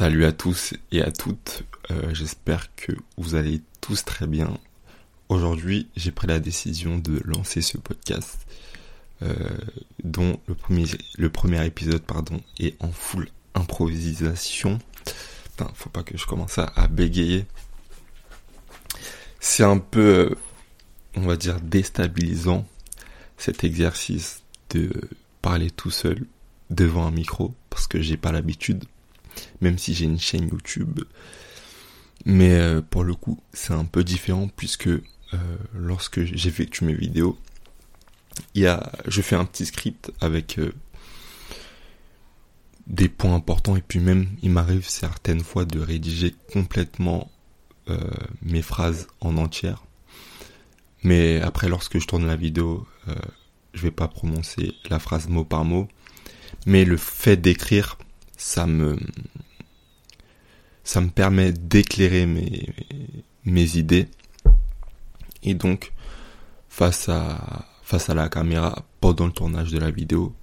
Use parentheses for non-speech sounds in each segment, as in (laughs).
Salut à tous et à toutes, euh, j'espère que vous allez tous très bien. Aujourd'hui j'ai pris la décision de lancer ce podcast euh, dont le premier, épisode pardon, est en full improvisation. Putain, faut pas que je commence à, à bégayer. C'est un peu, euh, on va dire, déstabilisant cet exercice de parler tout seul devant un micro parce que j'ai pas l'habitude, même si j'ai une chaîne YouTube. Mais euh, pour le coup, c'est un peu différent puisque euh, lorsque j'effectue mes vidéos, il y a, je fais un petit script avec euh, des points importants et puis même il m'arrive certaines fois de rédiger complètement mes phrases en entière. Mais après, lorsque je tourne la vidéo, je vais pas prononcer la phrase mot par mot mais le fait d'écrire, ça me, ça me permet d'éclairer mes, mes idées. Et donc, face à, face à la caméra, pendant le tournage de la vidéo,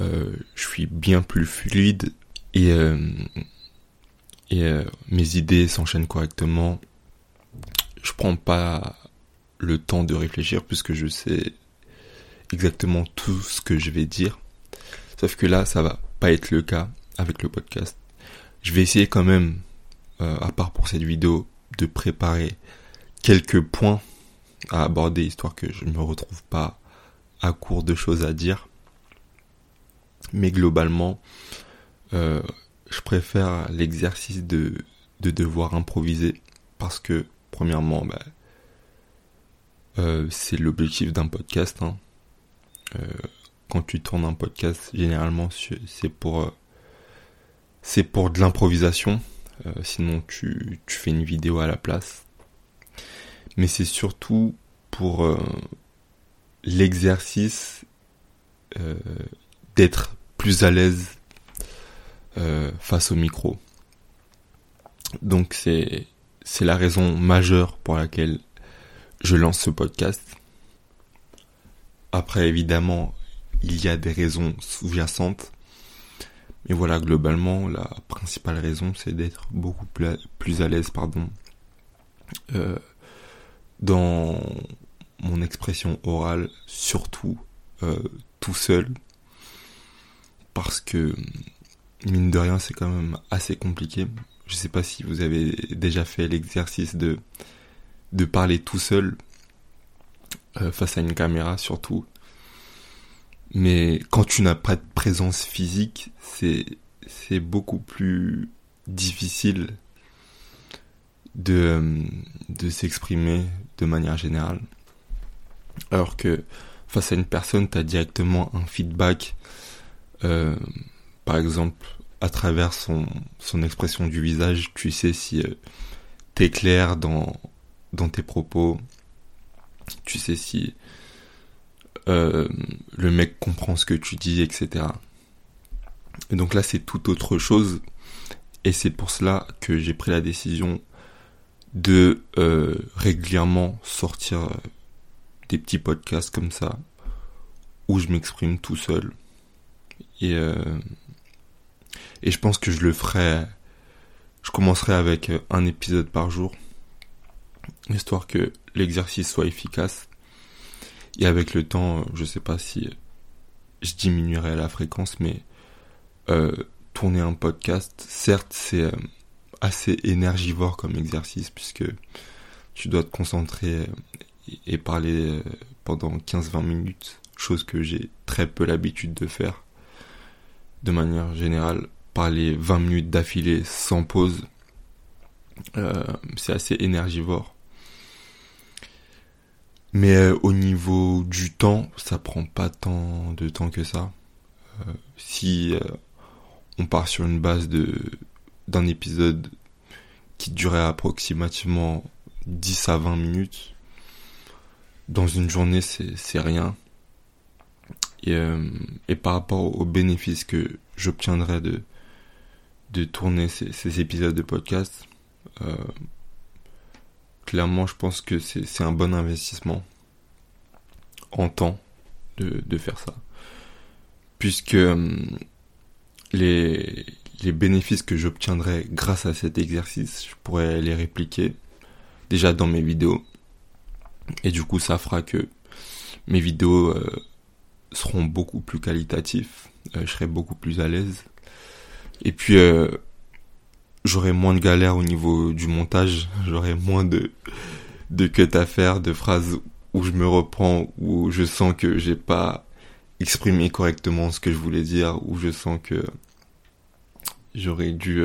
euh, je suis bien plus fluide et, euh, et euh, mes idées s'enchaînent correctement. Je prends pas le temps de réfléchir puisque je sais exactement tout ce que je vais dire. Sauf que là, ça va pas être le cas avec le podcast. Je vais essayer quand même, euh, à part pour cette vidéo, de préparer quelques points à aborder, histoire que je ne me retrouve pas à court de choses à dire. Mais globalement, euh, je préfère l'exercice de, de devoir improviser parce que, premièrement, bah, euh, c'est l'objectif d'un podcast. Hein quand tu tournes un podcast, généralement, c'est pour, c'est pour de l'improvisation. Euh, sinon, tu, fais une vidéo à la place. Mais c'est surtout pour euh, l'exercice d'être plus à l'aise face au micro. Donc c'est c'est la raison majeure pour laquelle je lance ce podcast. Après évidemment, il y a des raisons sous-jacentes. Mais voilà, globalement, la principale raison, c'est d'être beaucoup plus à l'aise, pardon, euh, dans mon expression orale, surtout euh, tout seul, parce que mine de rien, c'est quand même assez compliqué. Je sais pas si vous avez déjà fait l'exercice de parler tout seul euh, face à une caméra, surtout. Mais quand tu n'as pas de présence physique, c'est beaucoup plus difficile de s'exprimer de manière générale. Alors que face à une personne, tu as directement un feedback, euh, par exemple à travers son expression du visage, tu sais si euh, t'es clair dans dans tes propos, tu sais si euh, le mec comprend ce que tu dis, etc. Et donc là, c'est tout autre chose. Et c'est pour cela que j'ai pris la décision de euh, régulièrement sortir euh, des petits podcasts comme ça, où je m'exprime tout seul. Et je pense que je le ferai. Je commencerai avec un épisode par jour, histoire que l'exercice soit efficace et avec le temps, je sais pas si je diminuerai la fréquence, mais euh, tourner un podcast, certes, c'est euh, assez énergivore comme exercice puisque tu dois te concentrer et parler euh, pendant 15-20 minutes, chose que j'ai très peu l'habitude de faire. De manière générale, parler 20 minutes d'affilée sans pause, c'est assez énergivore. Mais euh, au niveau du temps, ça prend pas tant de temps que ça. Euh, si euh, on part sur une base de d'un épisode qui durait approximativement 10 à 20 minutes, dans une journée, c'est rien. Et, par rapport aux bénéfices que j'obtiendrai de, de tourner ces, ces, épisodes de podcast, clairement, je pense que c'est un bon investissement en temps de, de faire ça. Puisque hum, les, les bénéfices que j'obtiendrai grâce à cet exercice, je pourrais les répliquer déjà dans mes vidéos. Et du coup, ça fera que mes vidéos euh, seront beaucoup plus qualitatifs, euh, je serai beaucoup plus à l'aise. Et puis, euh, j'aurai moins de galères au niveau du montage, j'aurai moins de, de cut à faire, de phrases où je me reprends, où je sens que j'ai pas exprimé correctement ce que je voulais dire, où je sens que j'aurais dû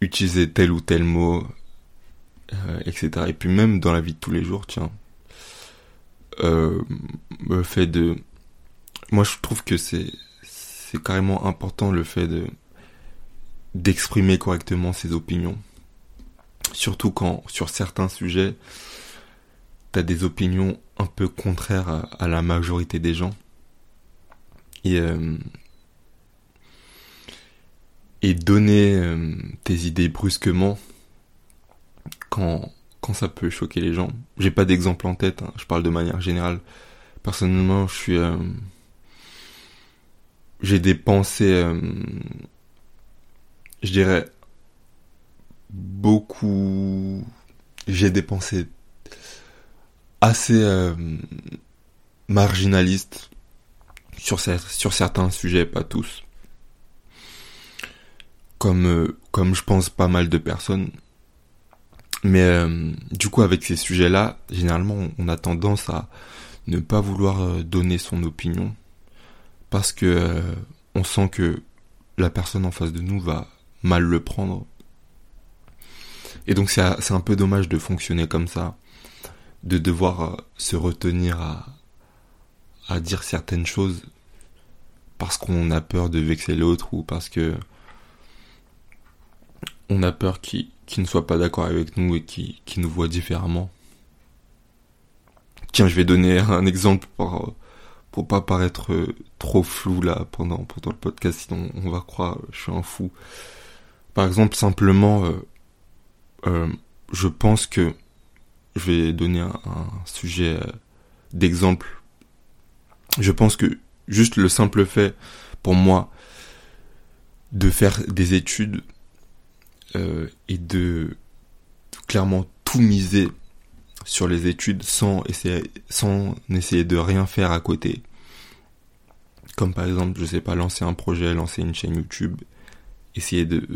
utiliser tel ou tel mot, etc. Et puis même dans la vie de tous les jours, tiens, euh, le fait de moi je trouve que c'est c'est carrément important le fait de d'exprimer correctement ses opinions surtout quand sur certains sujets t'as des opinions un peu contraires à, la majorité des gens et euh, et donner euh, tes idées brusquement quand quand ça peut choquer les gens. J'ai pas d'exemple en tête, hein. je parle de manière générale. Personnellement, je suis... Euh, j'ai des pensées, euh, je dirais, beaucoup... J'ai des pensées assez euh, marginalistes sur, certains sujets, pas tous. Comme, comme je pense pas mal de personnes. Mais euh, du coup, avec ces sujets-là, généralement, on a tendance à ne pas vouloir euh, donner son opinion parce que euh, on sent que la personne en face de nous va mal le prendre. Et donc c'est un peu dommage de fonctionner comme ça, de devoir se retenir à, dire certaines choses parce qu'on a peur de vexer l'autre ou parce que on a peur qu'il qui ne soit pas d'accord avec nous et qui, qui nous voit différemment. Tiens, je vais donner (laughs) un exemple pour, pour pas paraître trop flou là pendant, pendant le podcast, sinon on va croire je suis un fou. Par exemple, simplement, euh, euh, je pense que je vais donner un, sujet euh, d'exemple. Je pense que juste le simple fait pour moi de faire des études et de clairement tout miser sur les études sans essayer, sans essayer de rien faire à côté. Comme par exemple, je sais pas, lancer un projet, lancer une chaîne YouTube, essayer de,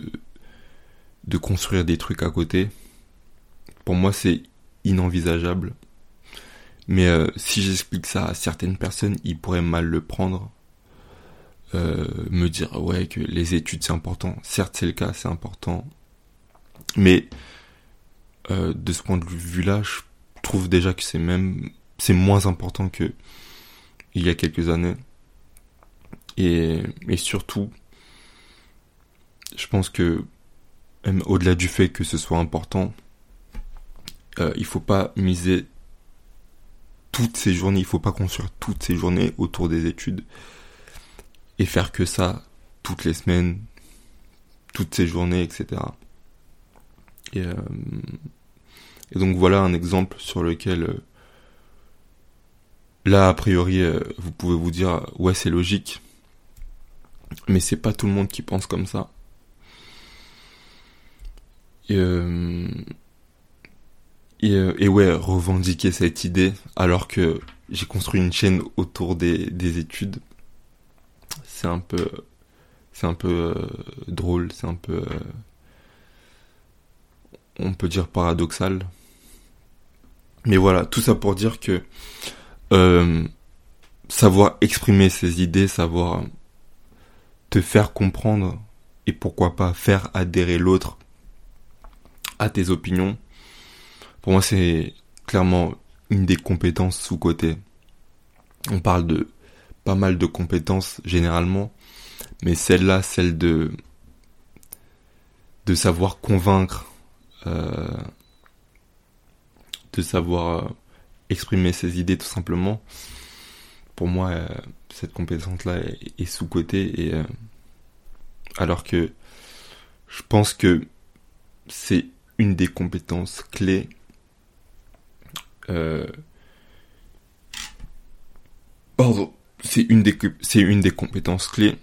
de construire des trucs à côté. Pour moi, c'est inenvisageable. Mais euh, si j'explique ça à certaines personnes, ils pourraient mal le prendre. Euh, me dire ouais que les études c'est important. Certes c'est le cas, c'est important. Mais euh, de ce point de vue-là, je trouve déjà que c'est même c'est moins important que il y a quelques années. Et, et surtout, je pense que au-delà du fait que ce soit important, euh, il faut pas miser toutes ces journées, il faut pas construire toutes ces journées autour des études et faire que ça toutes les semaines, toutes ces journées, etc. Et, euh, et donc voilà un exemple sur lequel euh, là a priori euh, vous pouvez vous dire ouais c'est logique mais c'est pas tout le monde qui pense comme ça et, et, et, ouais revendiquer cette idée alors que j'ai construit une chaîne autour des, des études c'est un peu c'est un peu drôle c'est un peu on peut dire paradoxal. Mais voilà, tout ça pour dire que euh, savoir exprimer ses idées, savoir te faire comprendre et pourquoi pas faire adhérer l'autre à tes opinions, pour moi c'est clairement une des compétences sous-côté. On parle de pas mal de compétences généralement, mais celle-là, celle de de savoir convaincre euh, de savoir euh, exprimer ses idées tout simplement. Pour moi, euh, cette compétence-là est, sous-cotée et alors que je pense que c'est une des compétences clés pardon c'est une des c'est une des compétences clés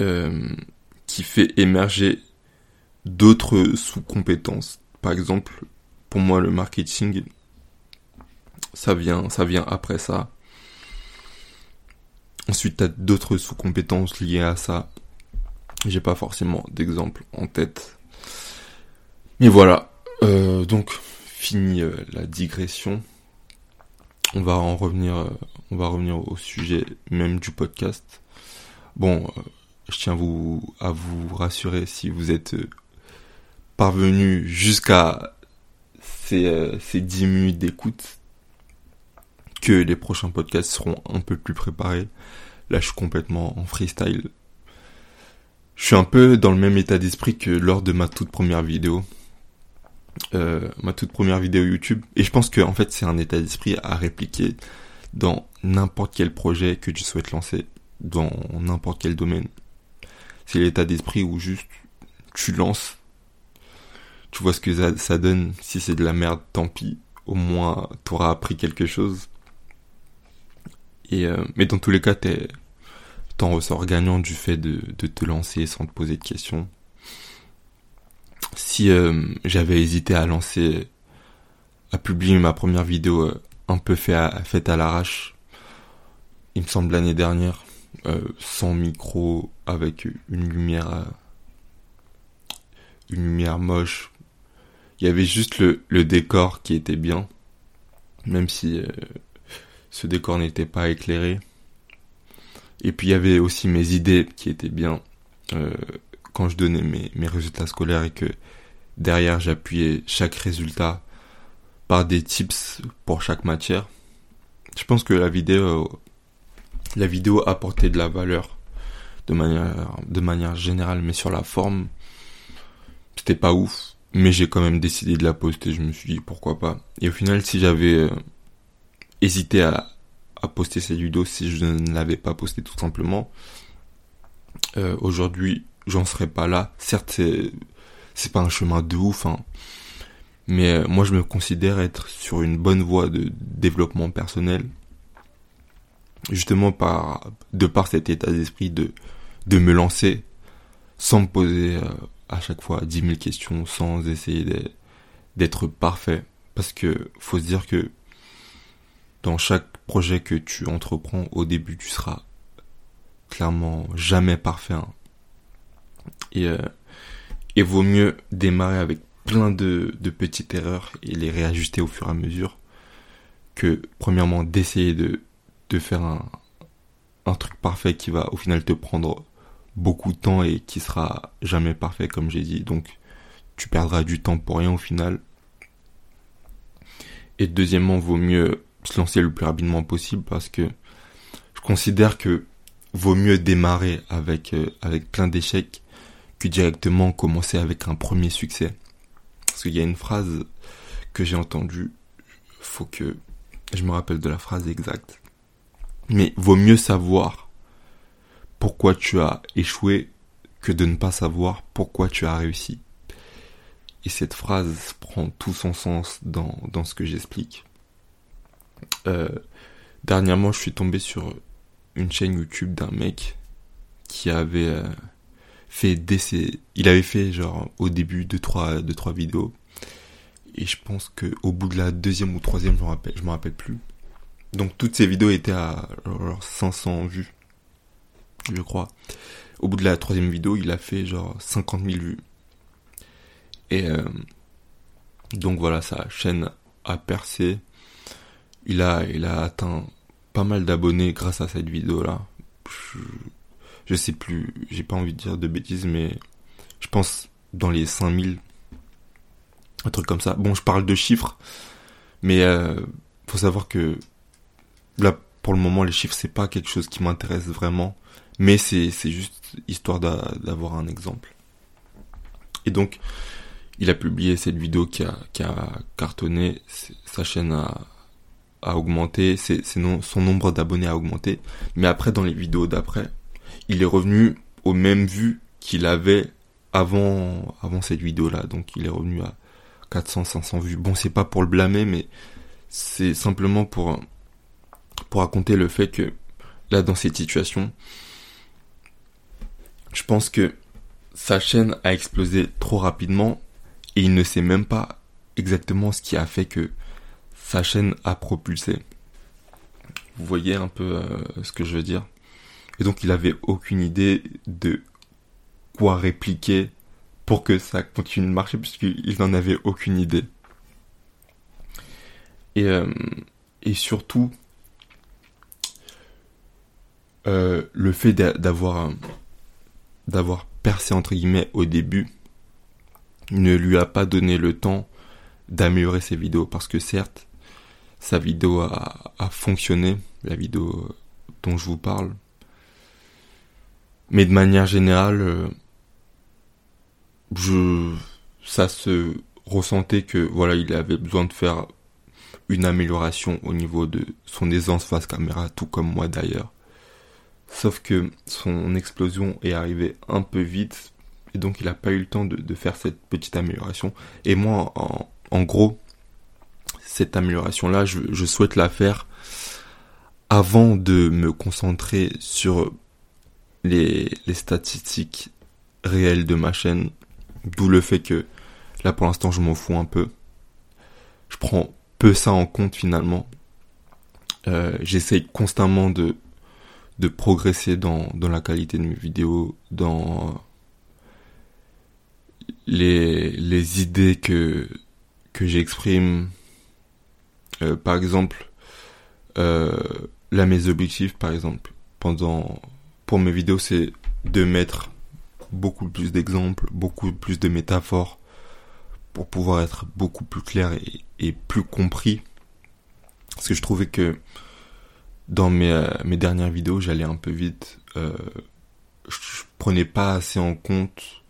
euh, qui fait émerger d'autres sous-compétences. Par exemple, pour moi, le marketing, ça vient, ça vient après ça. Ensuite, tu as d'autres sous-compétences liées à ça. J'ai pas forcément d'exemple en tête. Mais voilà. Euh, donc, fini euh, la digression. On va en revenir, euh, revenir au sujet même du podcast. Bon, je tiens vous, à vous rassurer si vous êtes parvenu jusqu'à ces, ces 10 minutes d'écoute que les prochains podcasts seront un peu plus préparés. Là, je suis complètement en freestyle. Je suis un peu dans le même état d'esprit que lors de ma toute première vidéo. Euh, ma toute première vidéo YouTube. Et je pense que en fait c'est un état d'esprit à répliquer dans n'importe quel projet que tu souhaites lancer, dans n'importe quel domaine. C'est l'état d'esprit où juste tu lances, tu vois ce que ça, donne. Si c'est de la merde, tant pis. Au moins, tu auras appris quelque chose. Et euh, mais dans tous les cas, t'en ressors gagnant du fait de te lancer sans te poser de questions si euh, j'avais hésité à lancer, à publier ma première vidéo euh, un peu faite à l'arrache, il me semble l'année dernière, euh, sans micro, avec une lumière, une lumière moche. Il y avait juste le décor qui était bien, même si ce décor n'était pas éclairé. Et puis il y avait aussi mes idées qui étaient bien quand je donnais mes, mes résultats scolaires et que derrière j'appuyais chaque résultat par des tips pour chaque matière. Je pense que la vidéo, la vidéo apportait de la valeur de manière, de manière générale, mais sur la forme, c'était pas ouf. Mais j'ai quand même décidé de la poster. Je me suis dit pourquoi pas. Et au final, si j'avais euh, hésité à, à poster cette vidéo, si je ne l'avais pas postée tout simplement, euh, aujourd'hui, j'en serais pas là. Certes, c'est, c'est pas un chemin de ouf, hein. Mais euh, moi, je me considère être sur une bonne voie de développement personnel. Justement, par, de par cet état d'esprit de, me lancer sans me poser euh, à chaque fois 10 000 questions, sans essayer d'être parfait. Parce que faut se dire que dans chaque projet que tu entreprends, au début, tu seras clairement jamais parfait. Hein. Et, euh, vaut mieux démarrer avec plein de, de petites erreurs et les réajuster au fur et à mesure que premièrement d'essayer de, de faire un, un truc parfait qui va au final te prendre beaucoup de temps et qui sera jamais parfait comme j'ai dit. Donc tu perdras du temps pour rien au final. Et deuxièmement vaut mieux se lancer le plus rapidement possible parce que je considère que vaut mieux démarrer avec euh, avec plein d'échecs que directement commencer avec un premier succès. Parce qu'il y a une phrase que j'ai entendue, faut que je me rappelle de la phrase exacte. Mais vaut mieux savoir pourquoi tu as échoué que de ne pas savoir pourquoi tu as réussi. Et cette phrase prend tout son sens dans, dans ce que j'explique. Euh, dernièrement, je suis tombé sur une chaîne YouTube d'un mec qui avait euh, fait il avait fait genre au début de trois de trois vidéos. Et je pense que au bout de la deuxième ou troisième je me rappelle je me rappelle plus. Donc toutes ces vidéos étaient à genre 500 vues je crois. Au bout de la troisième vidéo il a fait genre 50 000 vues. Et euh, donc voilà sa chaîne a percé. Il a il a atteint pas mal d'abonnés grâce à cette vidéo là sais plus, j'ai pas envie de dire de bêtises, mais je pense dans les 5000, un truc comme ça. Bon, je parle de chiffres, mais euh, faut savoir que là, pour le moment, les chiffres, c'est pas quelque chose qui m'intéresse vraiment, mais c'est, juste histoire d'avoir un exemple. Et donc, il a publié cette vidéo qui a, qui a cartonné, sa chaîne a, a augmenté, son nombre d'abonnés a augmenté, mais après, dans les vidéos d'après, il est revenu aux mêmes vues qu'il avait avant, avant cette vidéo-là. Donc il est revenu à 400, 500 vues. Bon, c'est pas pour le blâmer, mais c'est simplement pour, raconter le fait que là, dans cette situation, je pense que sa chaîne a explosé trop rapidement et il ne sait même pas exactement ce qui a fait que sa chaîne a propulsé. Vous voyez un peu euh, ce que je veux dire? Et donc il avait aucune idée de quoi répliquer pour que ça continue de marcher puisqu'il n'en avait aucune idée. Et, euh, surtout, euh, le fait d'avoir percé entre guillemets au début ne lui a pas donné le temps d'améliorer ses vidéos parce que certes sa vidéo a, fonctionné la vidéo dont je vous parle mais de manière générale euh, je ça se ressentait que voilà il avait besoin de faire une amélioration au niveau de son aisance face caméra tout comme moi d'ailleurs Sauf que son explosion est arrivée un peu vite et donc il n'a pas eu le temps de, faire cette petite amélioration. Et moi, en, gros, cette amélioration-là, je, souhaite la faire avant de me concentrer sur les, statistiques réelles de ma chaîne. D'où le fait que là pour l'instant je m'en fous un peu. Je prends peu ça en compte finalement. Euh, J'essaye constamment de progresser dans, la qualité de mes vidéos, dans les, les idées que, que j'exprime. Euh, par exemple, euh, là mes objectifs par exemple, pendant pour mes vidéos c'est de mettre beaucoup plus d'exemples, beaucoup plus de métaphores pour pouvoir être beaucoup plus clair et, plus compris. Parce que je trouvais que dans mes, euh, mes dernières vidéos, j'allais un peu vite. Euh, je prenais pas assez en compte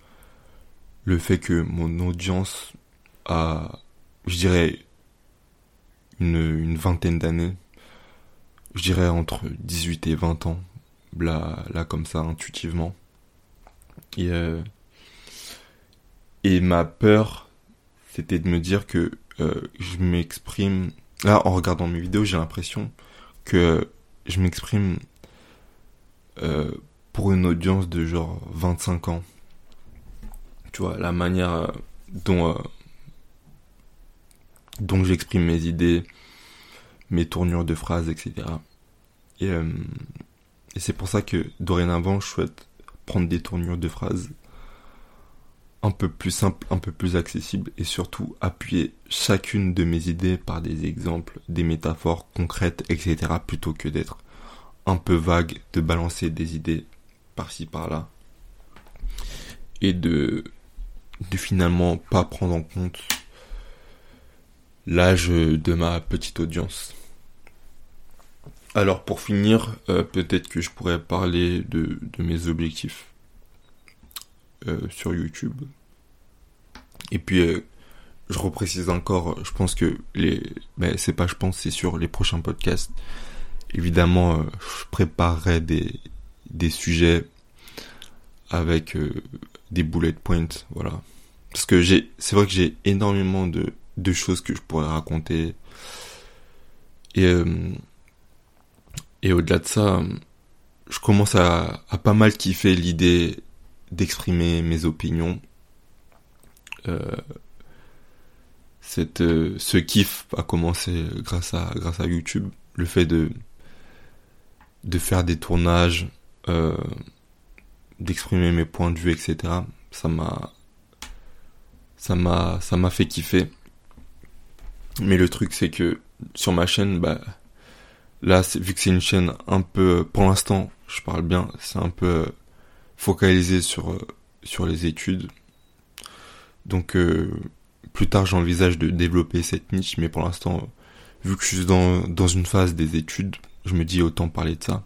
le fait que mon audience a, je dirais, une, une vingtaine d'années. Je dirais entre 18 et 20 ans. Là, là comme ça, intuitivement. Et, euh, et ma peur, c'était de me dire que euh, je m'exprime... Là, en regardant mes vidéos, j'ai l'impression que je m'exprime euh, pour une audience de genre 25 ans. Tu vois, la manière dont, dont j'exprime mes idées, mes tournures de phrases, etc. Et, et c'est pour ça que dorénavant, je souhaite prendre des tournures de phrases un peu plus simple, un peu plus accessible et surtout appuyer chacune de mes idées par des exemples, des métaphores concrètes, etc. plutôt que d'être un peu vague, de balancer des idées par-ci par-là et de, de finalement pas prendre en compte l'âge de ma petite audience. Alors pour finir, euh, peut-être que je pourrais parler de, de mes objectifs euh, sur YouTube. Et puis, euh, je reprécise encore, je pense que les, mais c'est pas je pense, c'est sur les prochains podcasts. Évidemment, euh, je préparerai des, des sujets avec des bullet points, voilà. Parce que j'ai, c'est vrai que j'ai énormément de, de choses que je pourrais raconter. Et, et au-delà de ça, je commence à, à pas mal kiffer l'idée d'exprimer mes opinions. Euh, cette, euh, ce kiff a commencé grâce à, grâce à YouTube. Le fait de, de faire des tournages, euh, d'exprimer mes points de vue, etc. Ça m'a, ça m'a, ça m'a fait kiffer. Mais le truc, c'est que sur ma chaîne, bah, là, vu que c'est une chaîne un peu, pour l'instant, je parle bien, c'est un peu focalisé sur, euh, sur les études. Donc euh, plus tard j'envisage de développer cette niche, mais pour l'instant, vu que je suis dans, dans une phase des études, je me dis autant parler de ça.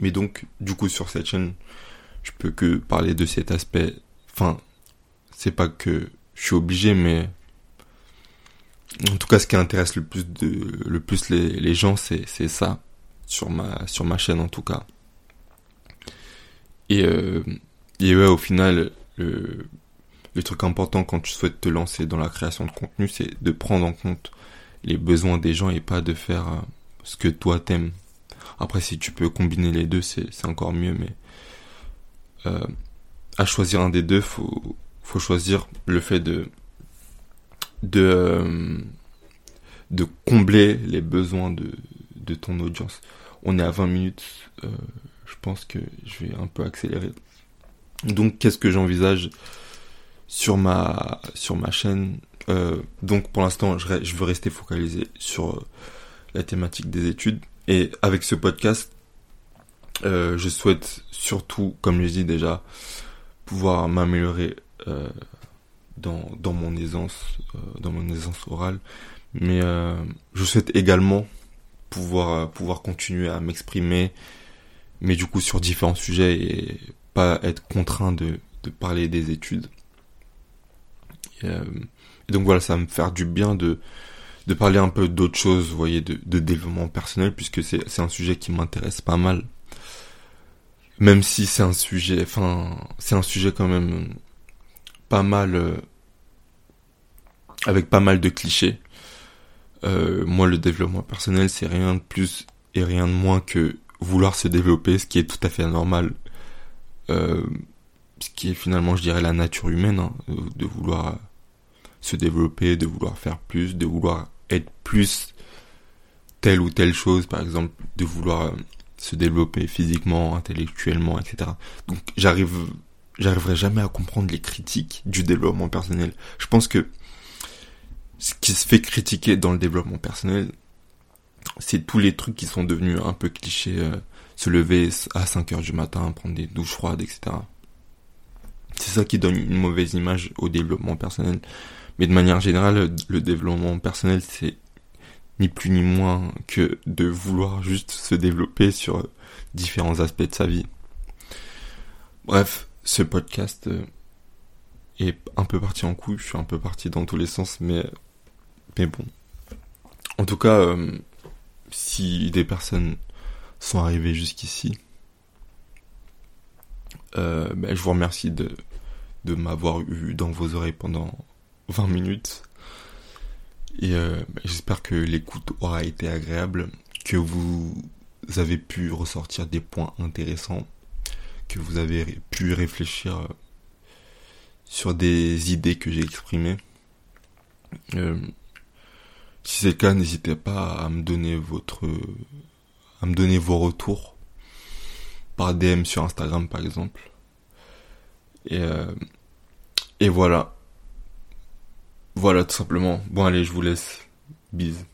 Mais donc, du coup, sur cette chaîne, je peux que parler de cet aspect. Enfin, c'est pas que je suis obligé, mais en tout cas, ce qui intéresse le plus de, le plus les, les gens, c'est, ça sur ma, sur ma chaîne en tout cas. Et, euh, et ouais, au final, le, le truc important quand tu souhaites te lancer dans la création de contenu, c'est de prendre en compte les besoins des gens et pas de faire euh, ce que toi t'aimes. Après, si tu peux combiner les deux, c'est encore mieux, mais à choisir un des deux, faut faut choisir le fait de de de combler les besoins de ton audience. On est à 20 minutes, je pense que je vais un peu accélérer. Donc qu'est-ce que j'envisage sur ma chaîne? Euh, donc pour l'instant je, veux rester focalisé sur euh, la thématique des études et avec ce podcast euh, je souhaite surtout comme je dis déjà pouvoir m'améliorer euh, dans dans mon aisance euh, dans mon aisance orale mais je souhaite également pouvoir pouvoir continuer à m'exprimer mais du coup sur différents sujets et pas être contraint de, de parler des études. Et, euh, donc voilà, ça va me faire du bien de, de parler un peu d'autres choses, vous voyez, de, de développement personnel, puisque c'est, c'est un sujet qui m'intéresse pas mal. Même si c'est un sujet, enfin, c'est un sujet quand même pas mal, euh, avec pas mal de clichés. Euh, moi, le développement personnel, c'est rien de plus et rien de moins que vouloir se développer, ce qui est tout à fait normal euh, ce qui est finalement, je dirais, la nature humaine, hein, de vouloir se développer, de vouloir faire plus, de vouloir être plus telle ou telle chose, par exemple, de vouloir se développer physiquement, intellectuellement, etc. Donc j'arrive, j'arriverai jamais à comprendre les critiques du développement personnel. Je pense que ce qui se fait critiquer dans le développement personnel, c'est tous les trucs qui sont devenus un peu clichés. Euh, se lever à 5 heures du matin, prendre des douches froides, etc. C'est ça qui donne une mauvaise image au développement personnel. Mais de manière générale, le développement personnel, c'est ni plus ni moins que de vouloir juste se développer sur différents aspects de sa vie. Bref, ce podcast euh, est un peu parti en couille, je suis un peu parti dans tous les sens, mais, mais bon. En tout cas, euh, si des personnes sont arrivés jusqu'ici. Euh, ben, je vous remercie de, de m'avoir eu dans vos oreilles pendant 20 minutes. Et ben, j'espère que l'écoute aura été agréable, que vous avez pu ressortir des points intéressants, que vous avez pu réfléchir euh, sur des idées que j'ai exprimées. si c'est le cas, n'hésitez pas à me donner votre à me donner vos retours par DM sur Instagram par exemple. Et, euh, et voilà. Voilà tout simplement. Bon allez, je vous laisse. Bise.